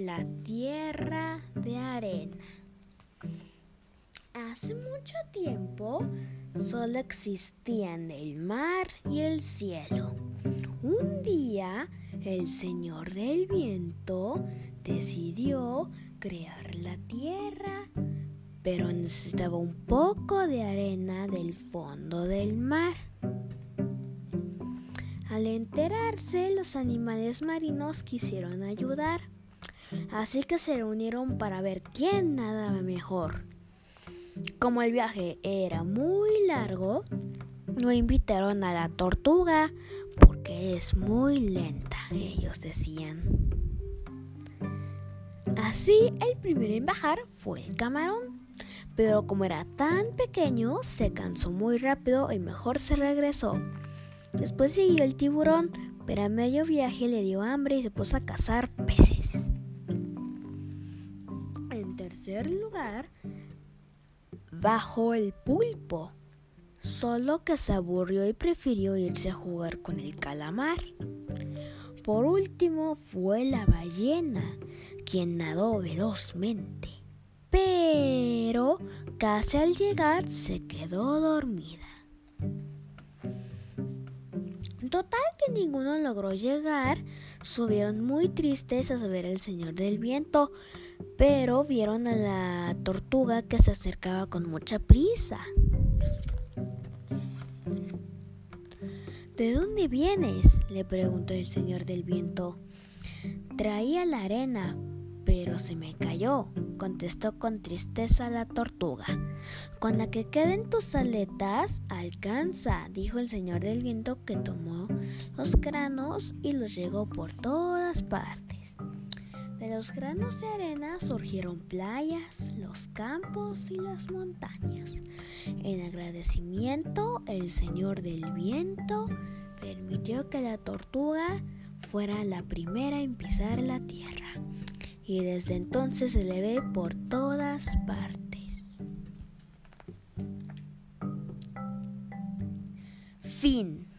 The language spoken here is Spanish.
la tierra de arena. Hace mucho tiempo solo existían el mar y el cielo. Un día el Señor del Viento decidió crear la tierra, pero necesitaba un poco de arena del fondo del mar. Al enterarse, los animales marinos quisieron ayudar, así que se reunieron para ver quién nadaba mejor. Como el viaje era muy largo, no invitaron a la tortuga porque es muy lenta, ellos decían. Así, el primero en bajar fue el camarón, pero como era tan pequeño, se cansó muy rápido y mejor se regresó. Después siguió el tiburón, pero a medio viaje le dio hambre y se puso a cazar peces. Tercer lugar, bajó el pulpo, solo que se aburrió y prefirió irse a jugar con el calamar. Por último fue la ballena, quien nadó velozmente, pero casi al llegar se quedó dormida. Total que ninguno logró llegar, subieron muy tristes a ver al Señor del Viento, pero vieron a la tortuga que se acercaba con mucha prisa. ¿De dónde vienes? le preguntó el Señor del Viento. Traía la arena, pero se me cayó, contestó con tristeza la tortuga. Con la que queden tus aletas, alcanza, dijo el señor del viento que tomó los granos y los llegó por todas partes. De los granos de arena surgieron playas, los campos y las montañas. En agradecimiento, el señor del viento permitió que la tortuga fuera la primera en pisar la tierra y desde entonces se le ve por todas partes. Fin.